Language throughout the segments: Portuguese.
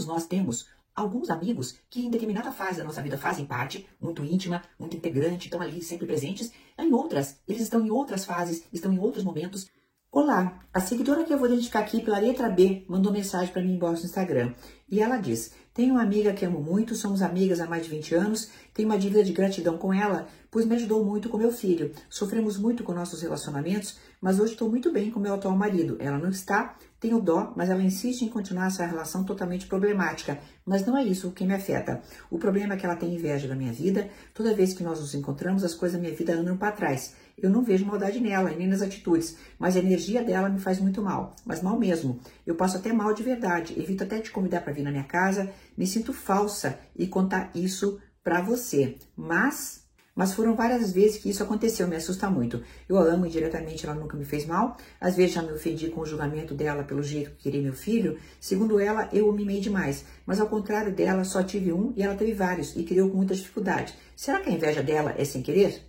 todos nós temos alguns amigos que em determinada fase da nossa vida fazem parte, muito íntima, muito integrante, estão ali sempre presentes. Em outras, eles estão em outras fases, estão em outros momentos. Olá, a seguidora que eu vou identificar aqui pela letra B mandou mensagem para mim embora no Instagram. E ela diz: Tenho uma amiga que amo muito, somos amigas há mais de 20 anos, tenho uma dívida de gratidão com ela, pois me ajudou muito com meu filho. Sofremos muito com nossos relacionamentos, mas hoje estou muito bem com meu atual marido. Ela não está, tenho dó, mas ela insiste em continuar essa relação totalmente problemática. Mas não é isso o que me afeta. O problema é que ela tem inveja da minha vida. Toda vez que nós nos encontramos, as coisas da minha vida andam para trás. Eu não vejo maldade nela, nem nas atitudes, mas a energia dela me faz muito mal, mas mal mesmo. Eu passo até mal de verdade, evito até te convidar para vir na minha casa, me sinto falsa e contar isso para você. Mas mas foram várias vezes que isso aconteceu, me assusta muito. Eu a amo indiretamente, ela nunca me fez mal. Às vezes já me ofendi com o julgamento dela pelo jeito que queria meu filho. Segundo ela, eu o mimei demais. Mas ao contrário dela, só tive um e ela teve vários e criou com muita dificuldade. Será que a inveja dela é sem querer?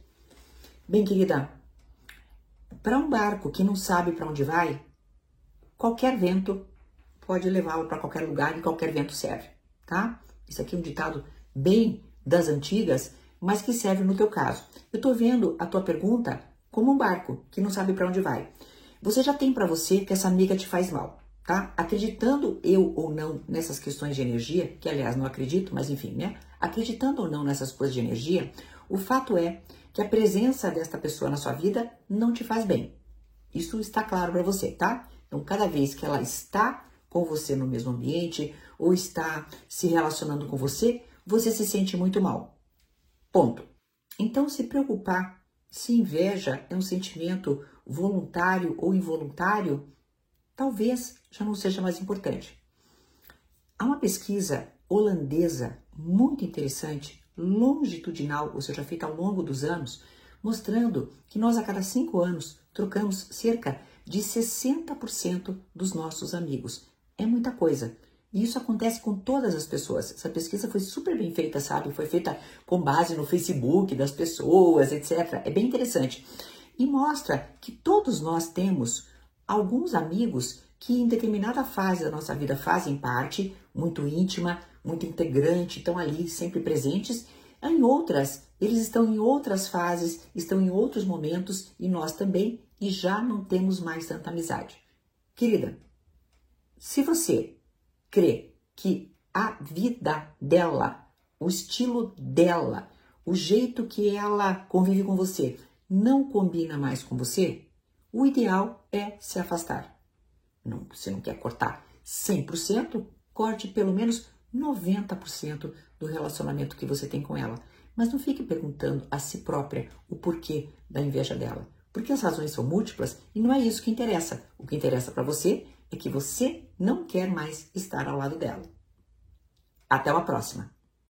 Bem, querida, para um barco que não sabe para onde vai, qualquer vento pode levá-lo para qualquer lugar e qualquer vento serve, tá? Isso aqui é um ditado bem das antigas, mas que serve no teu caso. Eu estou vendo a tua pergunta como um barco que não sabe para onde vai. Você já tem para você que essa amiga te faz mal, tá? Acreditando eu ou não nessas questões de energia, que aliás não acredito, mas enfim, né? Acreditando ou não nessas coisas de energia, o fato é que a presença desta pessoa na sua vida não te faz bem. Isso está claro para você, tá? Então, cada vez que ela está com você no mesmo ambiente ou está se relacionando com você, você se sente muito mal. Ponto. Então, se preocupar se inveja é um sentimento voluntário ou involuntário, talvez já não seja mais importante. Há uma pesquisa holandesa muito interessante longitudinal, ou seja, feita ao longo dos anos, mostrando que nós a cada cinco anos trocamos cerca de 60% dos nossos amigos. É muita coisa. E isso acontece com todas as pessoas. Essa pesquisa foi super bem feita, sabe? Foi feita com base no Facebook das pessoas, etc. É bem interessante. E mostra que todos nós temos alguns amigos que em determinada fase da nossa vida fazem parte, muito íntima, muito integrante, estão ali sempre presentes. Em outras, eles estão em outras fases, estão em outros momentos e nós também, e já não temos mais tanta amizade. Querida, se você crê que a vida dela, o estilo dela, o jeito que ela convive com você não combina mais com você, o ideal é se afastar. Não, você não quer cortar 100%, corte pelo menos 90% do relacionamento que você tem com ela. Mas não fique perguntando a si própria o porquê da inveja dela. Porque as razões são múltiplas e não é isso que interessa. O que interessa para você é que você não quer mais estar ao lado dela. Até uma próxima!